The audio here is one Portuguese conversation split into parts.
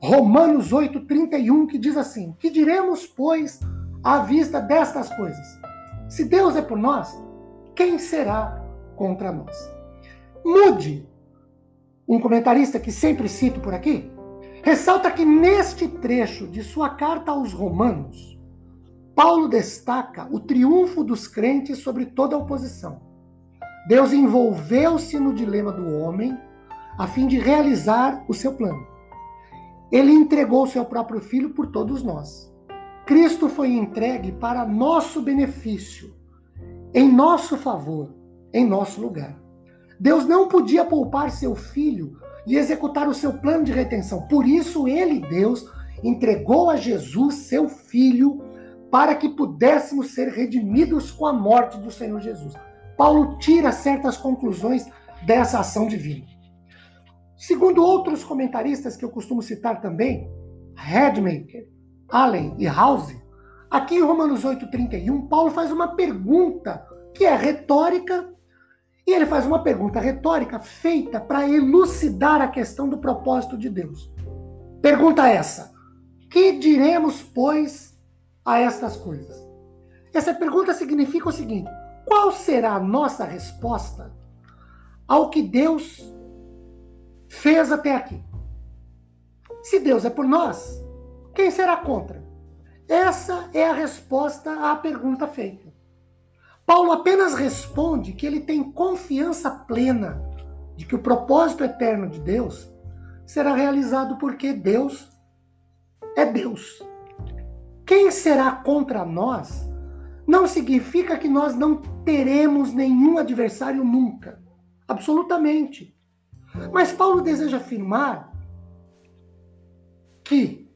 Romanos 8:31, que diz assim: "Que diremos, pois, à vista destas coisas? Se Deus é por nós, quem será contra nós?" Mude, um comentarista que sempre cito por aqui, ressalta que neste trecho de sua carta aos Romanos, Paulo destaca o triunfo dos crentes sobre toda a oposição. Deus envolveu-se no dilema do homem a fim de realizar o seu plano. Ele entregou o seu próprio filho por todos nós. Cristo foi entregue para nosso benefício, em nosso favor, em nosso lugar. Deus não podia poupar seu filho e executar o seu plano de retenção. Por isso, ele, Deus, entregou a Jesus, seu filho, para que pudéssemos ser redimidos com a morte do Senhor Jesus. Paulo tira certas conclusões dessa ação divina. Segundo outros comentaristas que eu costumo citar também, Redmaker, Allen e House, aqui em Romanos 8,31, Paulo faz uma pergunta que é retórica, e ele faz uma pergunta retórica feita para elucidar a questão do propósito de Deus. Pergunta essa: Que diremos, pois, a estas coisas? Essa pergunta significa o seguinte: qual será a nossa resposta ao que Deus fez até aqui. Se Deus é por nós, quem será contra? Essa é a resposta à pergunta feita. Paulo apenas responde que ele tem confiança plena de que o propósito eterno de Deus será realizado porque Deus é Deus. Quem será contra nós não significa que nós não teremos nenhum adversário nunca. Absolutamente. Mas Paulo deseja afirmar que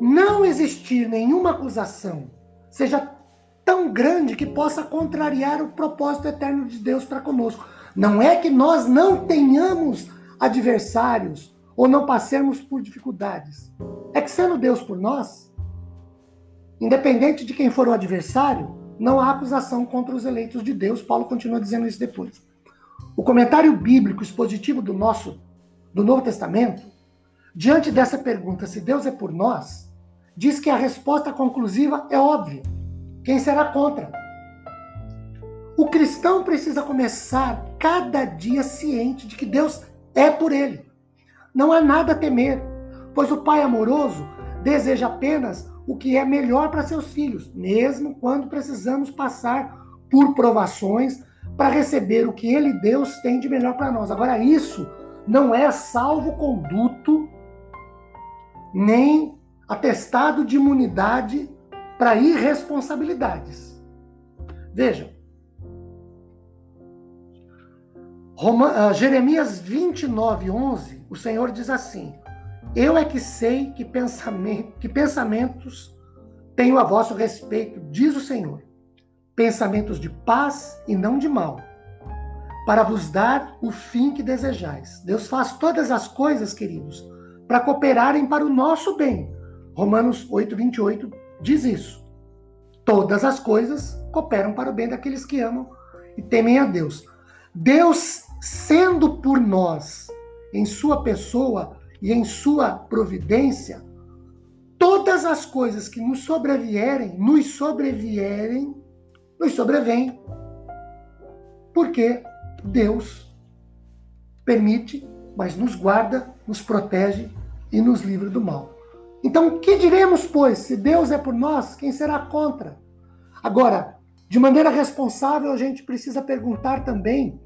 não existir nenhuma acusação seja tão grande que possa contrariar o propósito eterno de Deus para conosco. Não é que nós não tenhamos adversários ou não passemos por dificuldades. É que sendo Deus por nós, independente de quem for o adversário, não há acusação contra os eleitos de Deus. Paulo continua dizendo isso depois. O comentário bíblico expositivo do nosso do Novo Testamento, diante dessa pergunta se Deus é por nós, diz que a resposta conclusiva é óbvia. Quem será contra? O cristão precisa começar cada dia ciente de que Deus é por ele. Não há nada a temer, pois o Pai amoroso deseja apenas o que é melhor para seus filhos, mesmo quando precisamos passar por provações para receber o que ele, Deus, tem de melhor para nós. Agora, isso não é salvo-conduto, nem atestado de imunidade para irresponsabilidades. Vejam, Roma, uh, Jeremias 29, 11, o Senhor diz assim: Eu é que sei que, pensamento, que pensamentos tenho a vosso respeito, diz o Senhor pensamentos de paz e não de mal, para vos dar o fim que desejais. Deus faz todas as coisas, queridos, para cooperarem para o nosso bem. Romanos 8, 28 diz isso. Todas as coisas cooperam para o bem daqueles que amam e temem a Deus. Deus, sendo por nós, em sua pessoa e em sua providência, todas as coisas que nos sobrevierem, nos sobrevierem nos sobrevém. Porque Deus permite, mas nos guarda, nos protege e nos livra do mal. Então, que diremos, pois? Se Deus é por nós, quem será contra? Agora, de maneira responsável, a gente precisa perguntar também,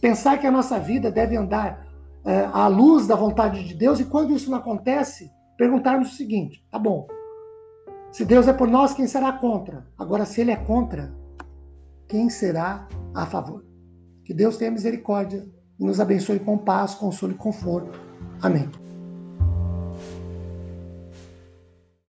pensar que a nossa vida deve andar é, à luz da vontade de Deus, e quando isso não acontece, perguntarmos o seguinte: tá bom, se Deus é por nós, quem será contra? Agora, se Ele é contra, quem será a favor? Que Deus tenha misericórdia e nos abençoe com paz, consolo e conforto. Amém.